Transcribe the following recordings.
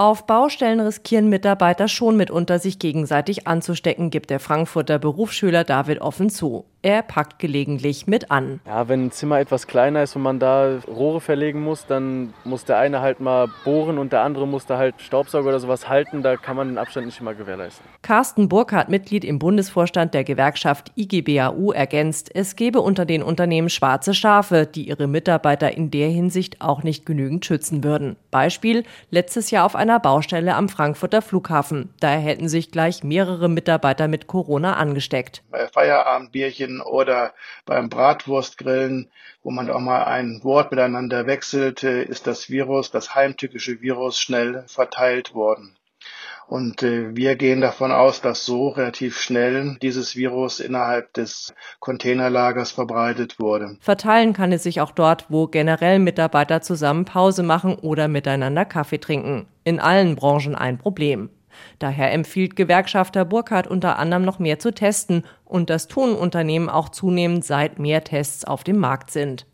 Auf Baustellen riskieren Mitarbeiter schon mitunter, sich gegenseitig anzustecken, gibt der Frankfurter Berufsschüler David offen zu. Er packt gelegentlich mit an. Ja, wenn ein Zimmer etwas kleiner ist und man da Rohre verlegen muss, dann muss der eine halt mal bohren und der andere muss da halt Staubsauger oder sowas halten. Da kann man den Abstand nicht immer gewährleisten. Carsten Burkhardt, Mitglied im Bundesvorstand der Gewerkschaft IGBAU, ergänzt, es gebe unter den Unternehmen schwarze Schafe, die ihre Mitarbeiter in der Hinsicht auch nicht genügend schützen würden. Beispiel letztes Jahr auf einer Baustelle am Frankfurter Flughafen. Da hätten sich gleich mehrere Mitarbeiter mit Corona angesteckt. Bei Feierabendbierchen Grillen oder beim Bratwurstgrillen, wo man auch mal ein Wort miteinander wechselte, ist das Virus, das heimtückische Virus, schnell verteilt worden. Und äh, wir gehen davon aus, dass so relativ schnell dieses Virus innerhalb des Containerlagers verbreitet wurde. Verteilen kann es sich auch dort, wo generell Mitarbeiter zusammen Pause machen oder miteinander Kaffee trinken. In allen Branchen ein Problem. Daher empfiehlt Gewerkschafter Burkhardt unter anderem noch mehr zu testen und das tun Unternehmen auch zunehmend, seit mehr Tests auf dem Markt sind.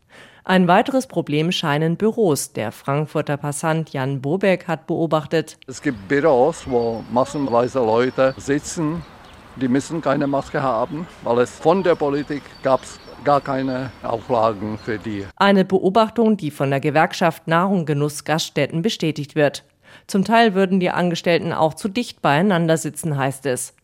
Ein weiteres Problem scheinen Büros. Der Frankfurter Passant Jan Bobeck hat beobachtet. Es gibt Büros, wo massenweise Leute sitzen, die müssen keine Maske haben, weil es von der Politik gab es gar keine Auflagen für die. Eine Beobachtung, die von der Gewerkschaft Nahrung Genuss Gaststätten bestätigt wird. Zum Teil würden die Angestellten auch zu dicht beieinander sitzen, heißt es.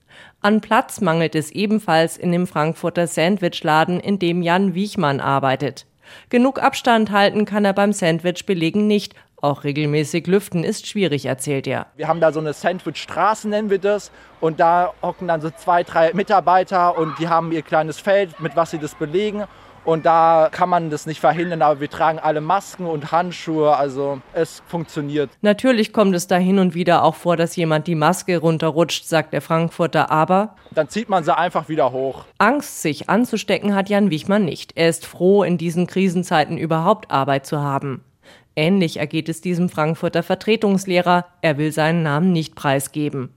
An Platz mangelt es ebenfalls in dem Frankfurter Sandwichladen, in dem Jan Wiechmann arbeitet. Genug Abstand halten kann er beim Sandwich-Belegen nicht. Auch regelmäßig lüften ist schwierig, erzählt er. Wir haben da so eine Sandwich-Straße, nennen wir das. Und da hocken dann so zwei, drei Mitarbeiter und die haben ihr kleines Feld, mit was sie das belegen. Und da kann man das nicht verhindern, aber wir tragen alle Masken und Handschuhe, also es funktioniert. Natürlich kommt es da hin und wieder auch vor, dass jemand die Maske runterrutscht, sagt der Frankfurter, aber dann zieht man sie einfach wieder hoch. Angst, sich anzustecken, hat Jan Wichmann nicht. Er ist froh, in diesen Krisenzeiten überhaupt Arbeit zu haben. Ähnlich ergeht es diesem Frankfurter Vertretungslehrer. Er will seinen Namen nicht preisgeben.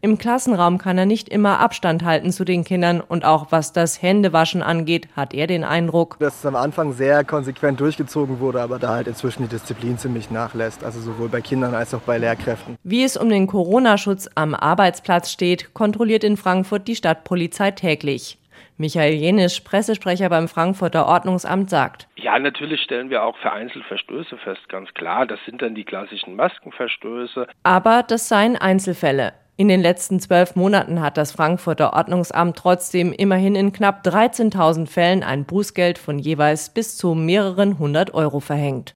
Im Klassenraum kann er nicht immer Abstand halten zu den Kindern und auch was das Händewaschen angeht, hat er den Eindruck, dass es am Anfang sehr konsequent durchgezogen wurde, aber da halt inzwischen die Disziplin ziemlich nachlässt, also sowohl bei Kindern als auch bei Lehrkräften. Wie es um den Corona-Schutz am Arbeitsplatz steht, kontrolliert in Frankfurt die Stadtpolizei täglich. Michael Jenisch, Pressesprecher beim Frankfurter Ordnungsamt, sagt. Ja, natürlich stellen wir auch vereinzelt Verstöße fest, ganz klar. Das sind dann die klassischen Maskenverstöße. Aber das seien Einzelfälle. In den letzten zwölf Monaten hat das Frankfurter Ordnungsamt trotzdem immerhin in knapp 13.000 Fällen ein Bußgeld von jeweils bis zu mehreren hundert Euro verhängt.